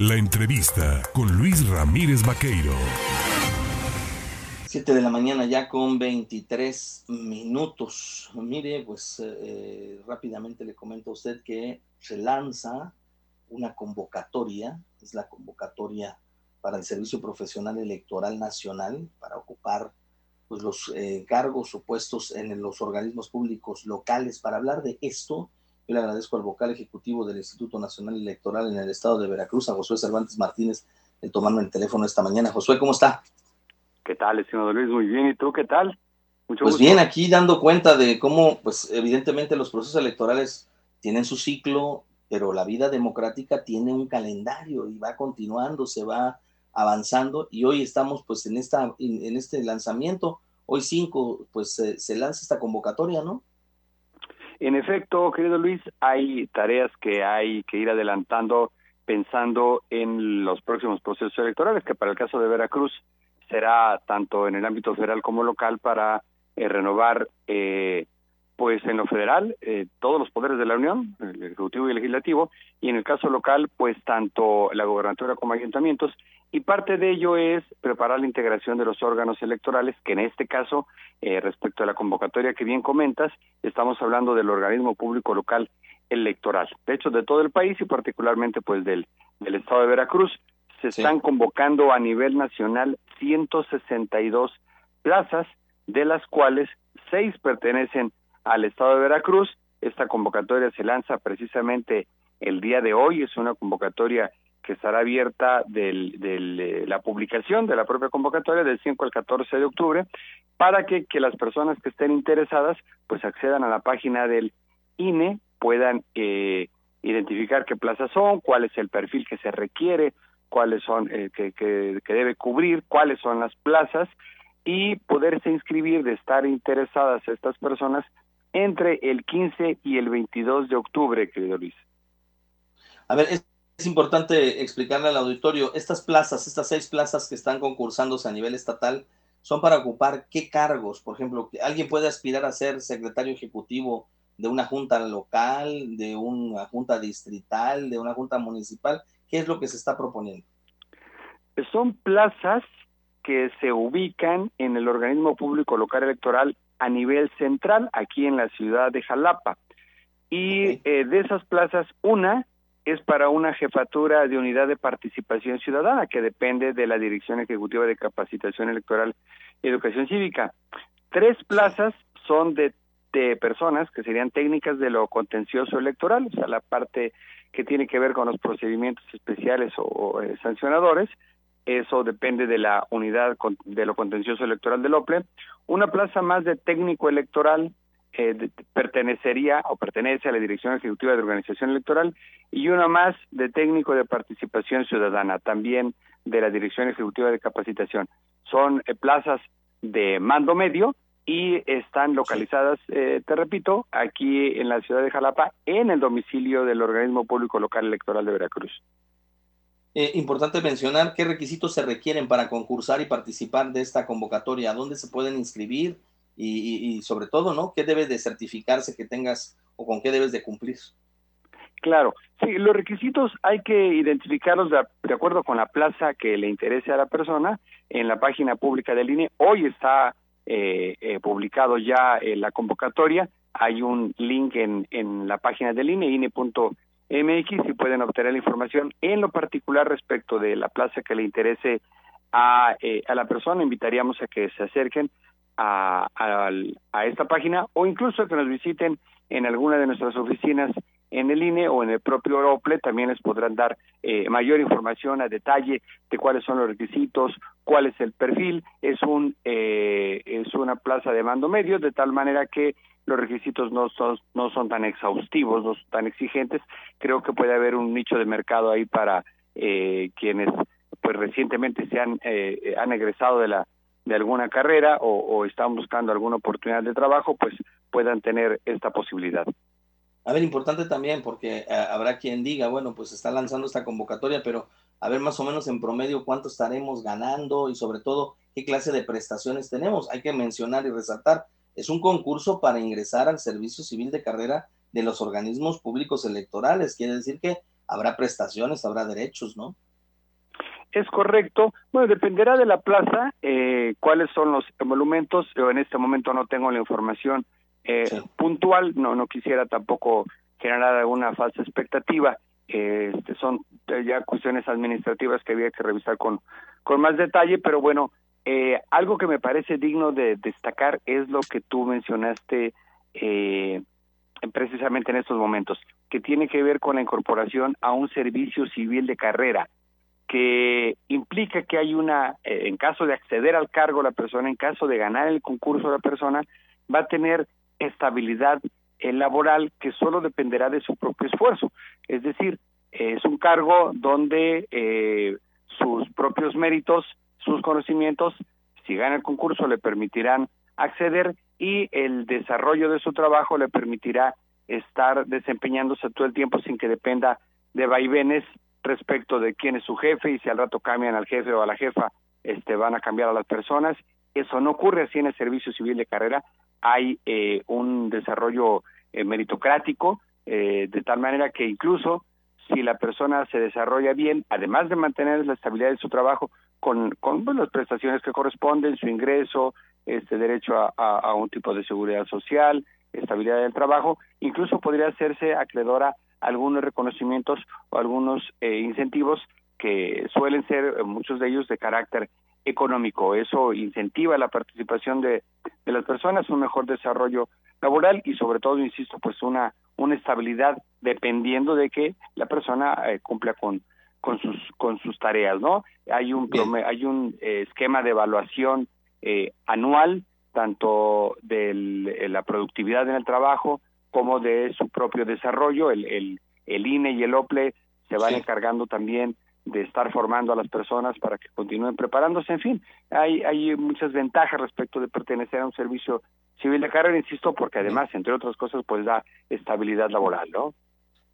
La entrevista con Luis Ramírez Vaqueiro. 7 de la mañana ya con 23 minutos. Mire, pues eh, rápidamente le comento a usted que se lanza una convocatoria, es la convocatoria para el Servicio Profesional Electoral Nacional, para ocupar pues, los eh, cargos o en los organismos públicos locales. Para hablar de esto, yo le agradezco al vocal ejecutivo del Instituto Nacional Electoral en el estado de Veracruz, a Josué Cervantes Martínez, el tomarme el teléfono esta mañana. Josué, ¿cómo está? ¿Qué tal, estimado Luis? Muy bien. ¿Y tú qué tal? Mucho pues bien, aquí dando cuenta de cómo, pues evidentemente los procesos electorales tienen su ciclo, pero la vida democrática tiene un calendario y va continuando, se va avanzando y hoy estamos pues en, esta, en, este lanzamiento, hoy 5, pues se lanza esta convocatoria, ¿no? En efecto, querido Luis, hay tareas que hay que ir adelantando pensando en los próximos procesos electorales, que para el caso de Veracruz será tanto en el ámbito federal como local para eh, renovar, eh, pues en lo federal, eh, todos los poderes de la Unión, el Ejecutivo y el Legislativo, y en el caso local, pues tanto la gobernatura como ayuntamientos, y parte de ello es preparar la integración de los órganos electorales, que en este caso, eh, respecto a la convocatoria que bien comentas, estamos hablando del organismo público local electoral. De hecho, de todo el país y particularmente pues del, del estado de Veracruz, se están convocando a nivel nacional 162 plazas, de las cuales seis pertenecen al estado de Veracruz. Esta convocatoria se lanza precisamente el día de hoy, es una convocatoria que estará abierta de eh, la publicación de la propia convocatoria del 5 al 14 de octubre para que, las personas que estén interesadas pues accedan a la página del INE, puedan eh, identificar qué plazas son, cuál es el perfil que se requiere, cuáles son eh, que, que, que debe cubrir, cuáles son las plazas y poderse inscribir de estar interesadas estas personas entre el 15 y el 22 de octubre, querido Luis. A ver, es importante explicarle al auditorio, estas plazas, estas seis plazas que están concursándose a nivel estatal, son para ocupar qué cargos. Por ejemplo, alguien puede aspirar a ser secretario ejecutivo de una junta local, de una junta distrital, de una junta municipal. ¿Qué es lo que se está proponiendo? Son plazas que se ubican en el organismo público local electoral a nivel central, aquí en la ciudad de Jalapa. Y eh, de esas plazas, una es para una jefatura de unidad de participación ciudadana que depende de la Dirección Ejecutiva de Capacitación Electoral y Educación Cívica. Tres plazas son de, personas que serían técnicas de lo contencioso electoral, o sea, la parte que tiene que ver con los procedimientos especiales o, eh, sancionadores. Eso depende de la unidad de lo contencioso electoral del OPLE. Una plaza más de técnico electoral eh, pertenecería o pertenece a la Dirección Ejecutiva de Organización Electoral y una más de técnico de participación ciudadana, también de la Dirección Ejecutiva de Capacitación. Son eh, plazas de mando medio y están localizadas, eh, te repito, aquí en la ciudad de Jalapa, en el domicilio del organismo público local electoral de Veracruz. importante mencionar qué requisitos se requieren para concursar y participar de esta convocatoria, dónde se pueden inscribir, y, sobre todo, ¿no? ¿Qué debe de certificarse que tengas o con qué debes de cumplir? Claro, sí, los requisitos hay que identificarlos de, acuerdo con la plaza que le interese a la persona en la página pública del INE. Hoy está eh, eh, publicado ya eh, la convocatoria, hay un link en, en la página del INE, INE.mx, y pueden obtener la información en lo particular respecto de la plaza que le interese a, a la persona. Invitaríamos a que se acerquen a, a, esta página o incluso que nos visiten en alguna de nuestras oficinas en el INE o en el propio OPLE también les podrán dar eh, mayor información a detalle de cuáles son los requisitos, cuál es el perfil. Es un eh, es una plaza de mando medio de tal manera que los requisitos no son no son tan exhaustivos, no son tan exigentes. Creo que puede haber un nicho de mercado ahí para eh, quienes pues recientemente se han han egresado de la de alguna carrera o, están buscando alguna oportunidad de trabajo, pues puedan tener esta posibilidad. A ver, importante también, porque eh, habrá quien diga, bueno, pues está lanzando esta convocatoria, pero a ver más o menos en promedio cuánto estaremos ganando y sobre todo qué clase de prestaciones tenemos. Hay que mencionar y resaltar, es un concurso para ingresar al servicio civil de carrera de los organismos públicos electorales, quiere decir que habrá prestaciones, habrá derechos, ¿no? Es correcto. Bueno, dependerá de la plaza, eh, cuáles son los monumentos. Yo en este momento no tengo la información eh, puntual, no, no quisiera tampoco generar alguna falsa expectativa. este, son ya cuestiones administrativas que había que revisar con, con más detalle, pero bueno, eh, algo que me parece digno de destacar es lo que tú mencionaste eh, precisamente en estos momentos, que tiene que ver con la incorporación a un servicio civil de carrera, que implica que hay una, eh, en caso de acceder al cargo la persona, en caso de ganar el concurso la persona, va a tener estabilidad laboral que solo dependerá de su propio esfuerzo. Es decir, es un cargo donde sus propios méritos sus conocimientos, si gana el concurso, le permitirán acceder y el desarrollo de su trabajo le permitirá estar desempeñándose todo el tiempo sin que dependa de vaivenes respecto de quién es su jefe y si al rato cambian al jefe o a la jefa, este van a cambiar a las personas. Eso no ocurre así en el servicio civil de carrera. Hay eh, un desarrollo eh, meritocrático eh, de tal manera que incluso si la persona se desarrolla bien, además de mantener la estabilidad de su trabajo, con, con las prestaciones que corresponden, su ingreso, este derecho a, un tipo de seguridad social, estabilidad del trabajo, incluso podría hacerse acreedora a algunos reconocimientos o algunos eh, incentivos que suelen ser eh, muchos de ellos de carácter económico. Eso incentiva la participación de, de las personas, un mejor desarrollo laboral y sobre todo, insisto, pues una, una estabilidad dependiendo de que la persona eh, cumpla con, con sus con sus tareas, ¿no? Hay un hay un eh, esquema de evaluación eh, anual tanto de la productividad en el trabajo como de su propio desarrollo. El, el, el INE y el OPLE se van encargando también de estar formando a las personas para que continúen preparándose. En fin, hay, hay muchas ventajas respecto de pertenecer a un servicio civil de carrera, insisto, porque además, entre otras cosas, pues da estabilidad laboral, ¿no?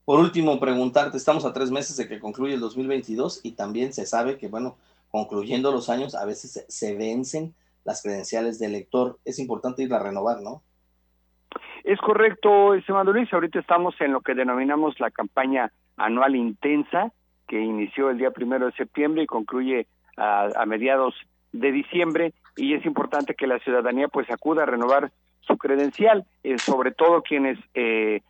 Por último, preguntarte, estamos a tres meses de que concluye el 2022 y también se sabe que, bueno, concluyendo los años, a veces se, vencen las credenciales de elector. Es importante ir a renovar, ¿no? Es correcto, estimado Luis. Ahorita estamos en lo que denominamos la campaña anual intensa, que inició el día primero de septiembre y concluye a, mediados de diciembre. Y es importante que la ciudadanía pues acuda a renovar su credencial, eh, sobre todo quienes eh,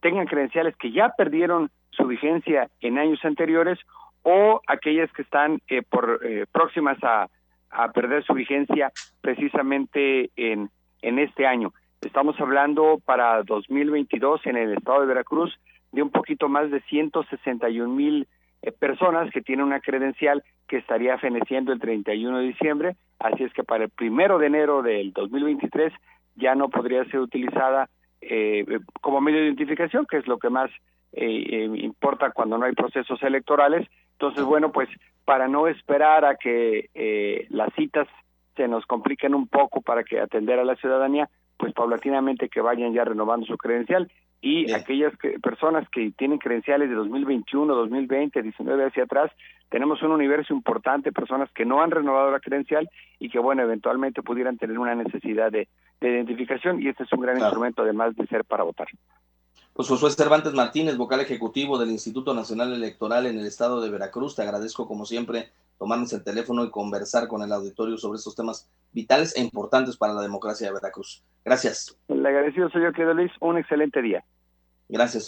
tengan credenciales que ya perdieron su vigencia en años anteriores o aquellas que están eh, por eh, próximas a, a, perder su vigencia precisamente en, en este año. Estamos hablando para 2022 en el estado de Veracruz de un poquito más de 161 mil eh, personas que tienen una credencial que estaría feneciendo el 31 de diciembre, así es que para el primero de enero del 2023 ya no podría ser utilizada eh, como medio de identificación, que es lo que más eh, eh, importa cuando no hay procesos electorales. Entonces, bueno, pues para no esperar a que eh, las citas se nos compliquen un poco para que atender a la ciudadanía, pues paulatinamente que vayan ya renovando su credencial. Y aquellas personas que tienen credenciales de 2021, 2020, 19 hacia atrás, tenemos un universo importante de personas que no han renovado la credencial y que, bueno, eventualmente pudieran tener una necesidad de, identificación y este es un gran instrumento además de ser para votar. Pues Josué Cervantes Martínez, vocal ejecutivo del Instituto Nacional Electoral en el estado de Veracruz, te agradezco como siempre tomarnos el teléfono y conversar con el auditorio sobre estos temas vitales e importantes para la democracia de Veracruz. Gracias. Le agradecido soy yo, Luis. Un excelente día. Gracias.